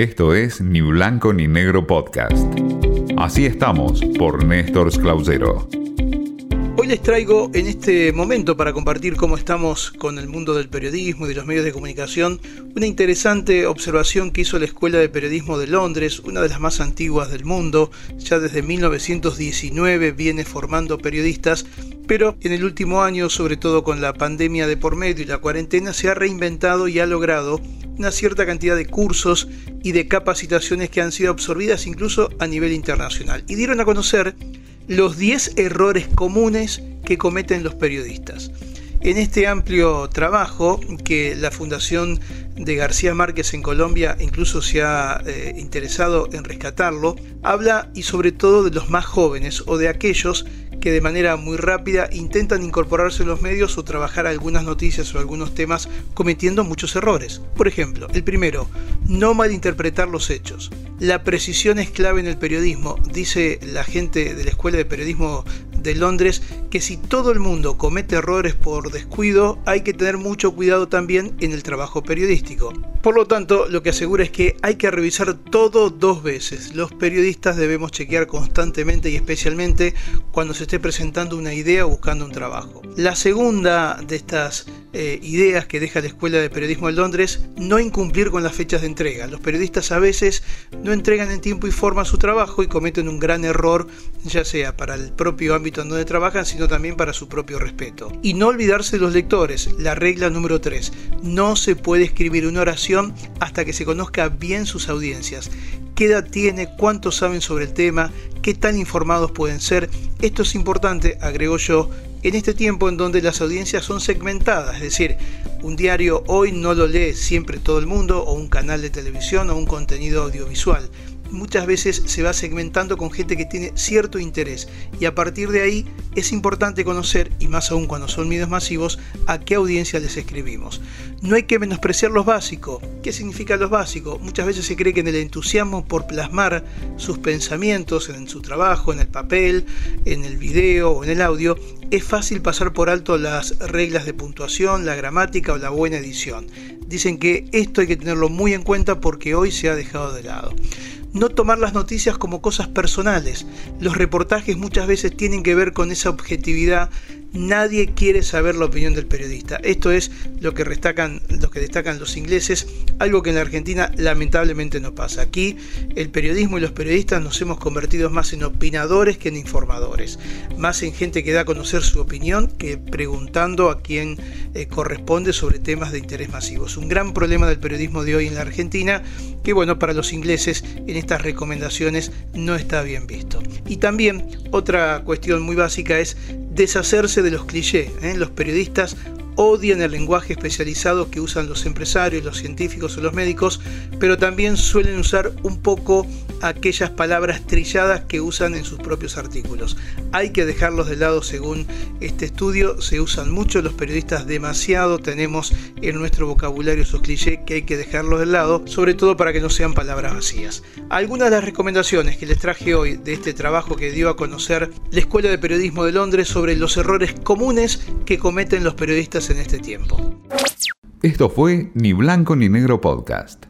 Esto es Ni Blanco ni Negro Podcast. Así estamos por Néstor Clausero. Hoy les traigo en este momento para compartir cómo estamos con el mundo del periodismo y de los medios de comunicación una interesante observación que hizo la Escuela de Periodismo de Londres, una de las más antiguas del mundo, ya desde 1919 viene formando periodistas, pero en el último año, sobre todo con la pandemia de por medio y la cuarentena, se ha reinventado y ha logrado una cierta cantidad de cursos y de capacitaciones que han sido absorbidas incluso a nivel internacional y dieron a conocer los 10 errores comunes que cometen los periodistas. En este amplio trabajo que la Fundación de García Márquez en Colombia incluso se ha eh, interesado en rescatarlo, habla y sobre todo de los más jóvenes o de aquellos que de manera muy rápida intentan incorporarse en los medios o trabajar algunas noticias o algunos temas cometiendo muchos errores. Por ejemplo, el primero, no malinterpretar los hechos. La precisión es clave en el periodismo, dice la gente de la Escuela de Periodismo de Londres que si todo el mundo comete errores por descuido, hay que tener mucho cuidado también en el trabajo periodístico. Por lo tanto, lo que asegura es que hay que revisar todo dos veces. Los periodistas debemos chequear constantemente y especialmente cuando se esté presentando una idea o buscando un trabajo. La segunda de estas eh, ideas que deja la Escuela de Periodismo de Londres, no incumplir con las fechas de entrega. Los periodistas a veces no entregan en tiempo y forma su trabajo y cometen un gran error, ya sea para el propio ámbito en donde trabajan, sino también para su propio respeto. Y no olvidarse de los lectores, la regla número 3. No se puede escribir una oración hasta que se conozca bien sus audiencias. ¿Qué edad tiene? ¿Cuánto saben sobre el tema? ¿Qué tan informados pueden ser? Esto es importante, agregó yo, en este tiempo en donde las audiencias son segmentadas, es decir, un diario hoy no lo lee siempre todo el mundo o un canal de televisión o un contenido audiovisual muchas veces se va segmentando con gente que tiene cierto interés y a partir de ahí es importante conocer, y más aún cuando son medios masivos, a qué audiencia les escribimos. No hay que menospreciar los básicos. ¿Qué significa los básicos? Muchas veces se cree que en el entusiasmo por plasmar sus pensamientos en su trabajo, en el papel, en el video o en el audio, es fácil pasar por alto las reglas de puntuación, la gramática o la buena edición. Dicen que esto hay que tenerlo muy en cuenta porque hoy se ha dejado de lado no tomar las noticias como cosas personales. Los reportajes muchas veces tienen que ver con esa objetividad Nadie quiere saber la opinión del periodista. Esto es lo que, destacan, lo que destacan los ingleses, algo que en la Argentina lamentablemente no pasa. Aquí el periodismo y los periodistas nos hemos convertido más en opinadores que en informadores, más en gente que da a conocer su opinión que preguntando a quién eh, corresponde sobre temas de interés masivo. Es un gran problema del periodismo de hoy en la Argentina que bueno, para los ingleses en estas recomendaciones no está bien visto. Y también otra cuestión muy básica es deshacerse de los clichés. ¿eh? Los periodistas odian el lenguaje especializado que usan los empresarios, los científicos o los médicos, pero también suelen usar un poco aquellas palabras trilladas que usan en sus propios artículos. Hay que dejarlos de lado según este estudio, se usan mucho los periodistas demasiado, tenemos en nuestro vocabulario esos clichés que hay que dejarlos de lado, sobre todo para que no sean palabras vacías. Algunas de las recomendaciones que les traje hoy de este trabajo que dio a conocer la Escuela de Periodismo de Londres sobre los errores comunes que cometen los periodistas en este tiempo. Esto fue Ni Blanco ni Negro Podcast.